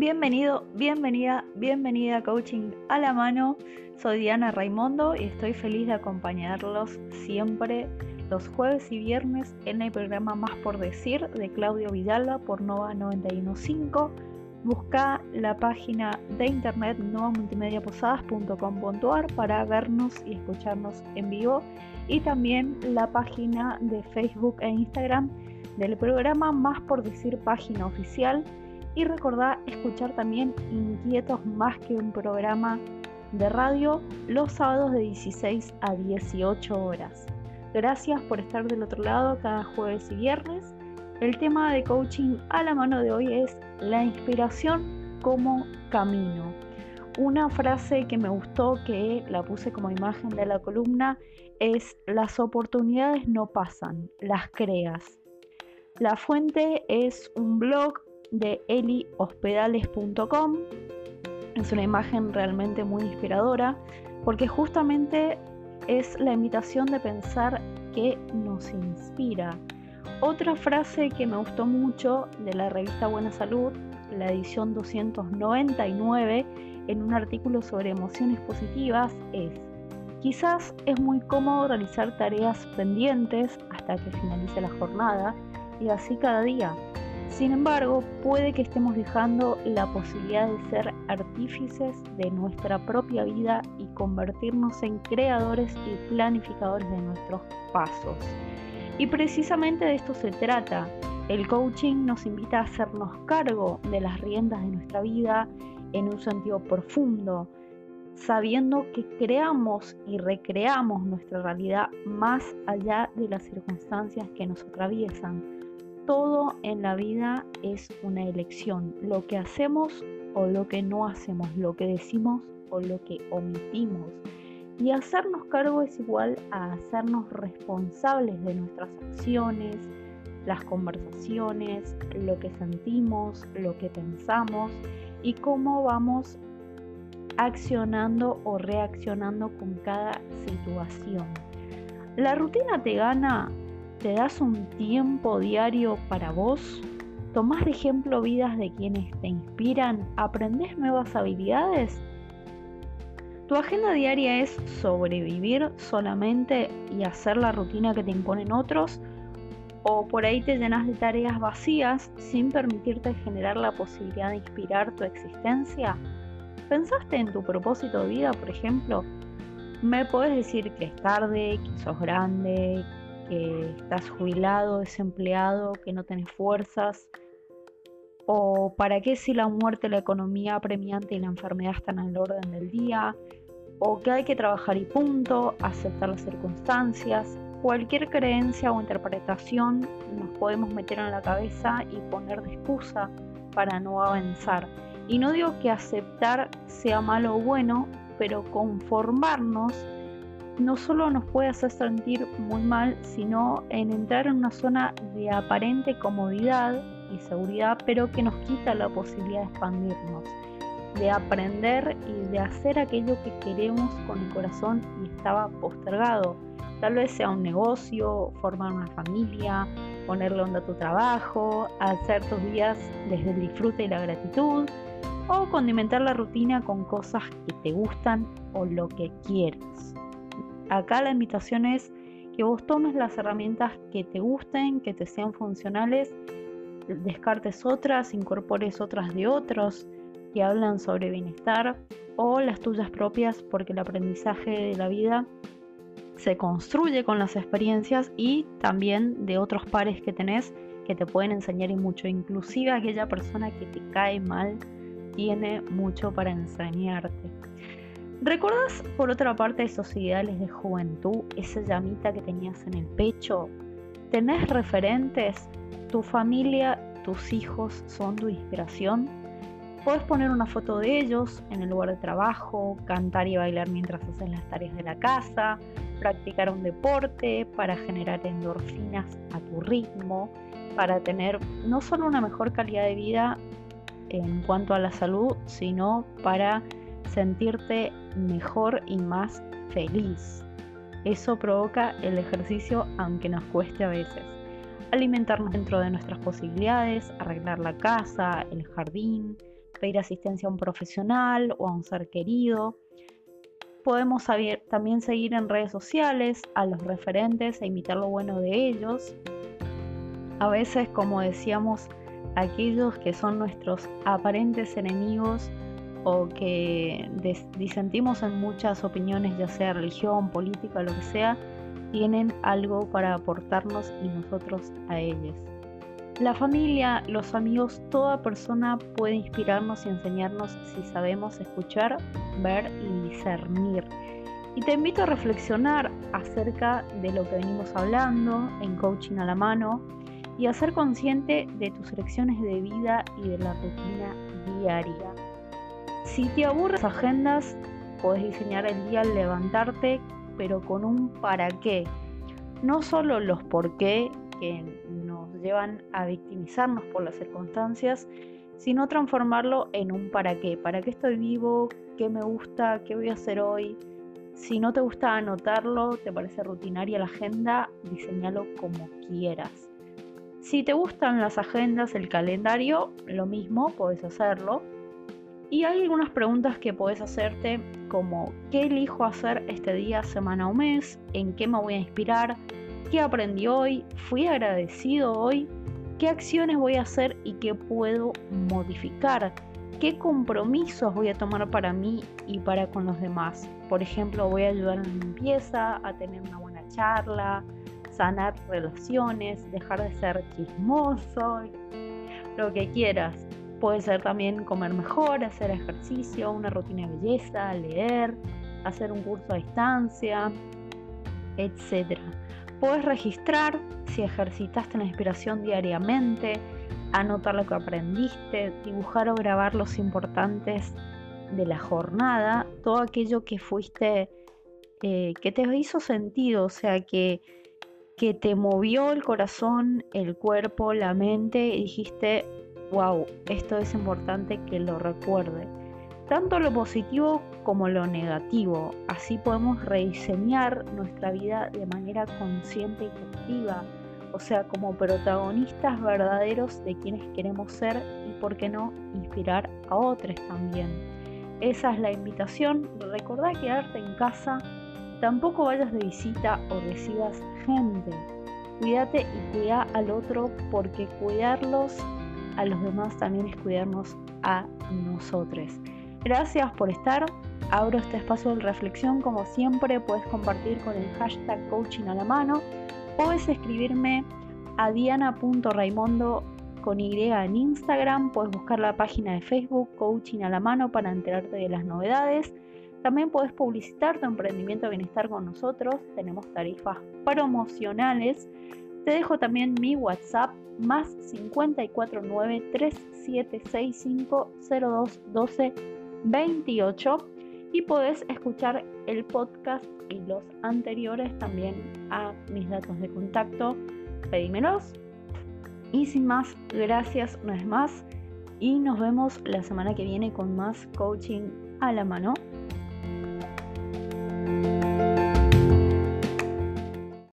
Bienvenido, bienvenida, bienvenida a Coaching a la mano. Soy Diana Raimondo y estoy feliz de acompañarlos siempre los jueves y viernes en el programa Más por Decir de Claudio Villalba por Nova 915. Busca la página de internet novamultimediaposadas.com.ar para vernos y escucharnos en vivo y también la página de Facebook e Instagram del programa Más por Decir página oficial y recordá escuchar también Inquietos más que un programa de radio los sábados de 16 a 18 horas. Gracias por estar del otro lado cada jueves y viernes. El tema de coaching a la mano de hoy es la inspiración como camino. Una frase que me gustó, que la puse como imagen de la columna, es las oportunidades no pasan, las creas. La fuente es un blog de elihospedales.com. Es una imagen realmente muy inspiradora porque justamente es la invitación de pensar que nos inspira. Otra frase que me gustó mucho de la revista Buena Salud, la edición 299, en un artículo sobre emociones positivas es, quizás es muy cómodo realizar tareas pendientes hasta que finalice la jornada y así cada día. Sin embargo, puede que estemos dejando la posibilidad de ser artífices de nuestra propia vida y convertirnos en creadores y planificadores de nuestros pasos. Y precisamente de esto se trata. El coaching nos invita a hacernos cargo de las riendas de nuestra vida en un sentido profundo, sabiendo que creamos y recreamos nuestra realidad más allá de las circunstancias que nos atraviesan todo en la vida es una elección. Lo que hacemos o lo que no hacemos, lo que decimos o lo que omitimos. Y hacernos cargo es igual a hacernos responsables de nuestras acciones, las conversaciones, lo que sentimos, lo que pensamos y cómo vamos accionando o reaccionando con cada situación. La rutina te gana ¿Te das un tiempo diario para vos? ¿Tomás de ejemplo vidas de quienes te inspiran? ¿Aprendés nuevas habilidades? ¿Tu agenda diaria es sobrevivir solamente y hacer la rutina que te imponen otros? ¿O por ahí te llenas de tareas vacías sin permitirte generar la posibilidad de inspirar tu existencia? ¿Pensaste en tu propósito de vida, por ejemplo? Me puedes decir que es tarde, que sos grande, que estás jubilado, desempleado, que no tenés fuerzas? ¿O para qué si la muerte, la economía apremiante y la enfermedad están el orden del día? ¿O que hay que trabajar y punto, aceptar las circunstancias? Cualquier creencia o interpretación nos podemos meter en la cabeza y poner de excusa para no avanzar. Y no digo que aceptar sea malo o bueno, pero conformarnos no solo nos puede hacer sentir muy mal, sino en entrar en una zona de aparente comodidad y seguridad, pero que nos quita la posibilidad de expandirnos, de aprender y de hacer aquello que queremos con el corazón y estaba postergado. Tal vez sea un negocio, formar una familia, ponerle onda a tu trabajo, hacer tus días desde el disfrute y la gratitud, o condimentar la rutina con cosas que te gustan o lo que quieres. Acá la invitación es que vos tomes las herramientas que te gusten, que te sean funcionales, descartes otras, incorpores otras de otros que hablan sobre bienestar o las tuyas propias porque el aprendizaje de la vida se construye con las experiencias y también de otros pares que tenés que te pueden enseñar y mucho. Inclusive aquella persona que te cae mal tiene mucho para enseñarte. ¿Recuerdas por otra parte esos ideales de juventud, esa llamita que tenías en el pecho? ¿Tenés referentes? ¿Tu familia, tus hijos son tu inspiración? Puedes poner una foto de ellos en el lugar de trabajo, cantar y bailar mientras haces las tareas de la casa, practicar un deporte para generar endorfinas a tu ritmo, para tener no solo una mejor calidad de vida en cuanto a la salud, sino para sentirte mejor y más feliz. Eso provoca el ejercicio aunque nos cueste a veces. Alimentarnos dentro de nuestras posibilidades, arreglar la casa, el jardín, pedir asistencia a un profesional o a un ser querido. Podemos también seguir en redes sociales a los referentes e imitar lo bueno de ellos. A veces, como decíamos, aquellos que son nuestros aparentes enemigos o que disentimos en muchas opiniones, ya sea religión, política, lo que sea, tienen algo para aportarnos y nosotros a ellos. La familia, los amigos, toda persona puede inspirarnos y enseñarnos si sabemos escuchar, ver y discernir. Y te invito a reflexionar acerca de lo que venimos hablando en Coaching a la Mano y a ser consciente de tus elecciones de vida y de la rutina diaria. Si te aburres agendas, puedes diseñar el día al levantarte, pero con un para qué. No solo los por qué que llevan a victimizarnos por las circunstancias, sino transformarlo en un para qué. ¿Para qué estoy vivo? ¿Qué me gusta? ¿Qué voy a hacer hoy? Si no te gusta anotarlo, te parece rutinaria la agenda, diseñalo como quieras. Si te gustan las agendas, el calendario, lo mismo, puedes hacerlo. Y hay algunas preguntas que puedes hacerte como ¿qué elijo hacer este día, semana o mes? ¿En qué me voy a inspirar? ¿Qué aprendí hoy? ¿Fui agradecido hoy? ¿Qué acciones voy a hacer y qué puedo modificar? ¿Qué compromisos voy a tomar para mí y para con los demás? Por ejemplo, voy a ayudar en la limpieza, a tener una buena charla, sanar relaciones, dejar de ser chismoso, lo que quieras. Puede ser también comer mejor, hacer ejercicio, una rutina de belleza, leer, hacer un curso a distancia, etc. Puedes registrar si ejercitaste la inspiración diariamente, anotar lo que aprendiste, dibujar o grabar los importantes de la jornada, todo aquello que fuiste, eh, que te hizo sentido, o sea, que, que te movió el corazón, el cuerpo, la mente y dijiste, wow, esto es importante que lo recuerde tanto lo positivo como lo negativo. Así podemos rediseñar nuestra vida de manera consciente y activa, o sea, como protagonistas verdaderos de quienes queremos ser y, por qué no, inspirar a otros también. Esa es la invitación. Recordá quedarte en casa, tampoco vayas de visita o recibas gente. Cuídate y cuida al otro porque cuidarlos a los demás también es cuidarnos a nosotros. Gracias por estar. Abro este espacio de reflexión como siempre. Puedes compartir con el hashtag coaching a la mano. Puedes escribirme a diana.raimondo con Y en Instagram. Puedes buscar la página de Facebook Coaching a la mano para enterarte de las novedades. También puedes publicitar tu emprendimiento bienestar con nosotros. Tenemos tarifas promocionales. Te dejo también mi WhatsApp más 549 3765 0212 28 y podés escuchar el podcast y los anteriores también a mis datos de contacto. Pedímelos. Y sin más, gracias una vez más y nos vemos la semana que viene con más coaching a la mano.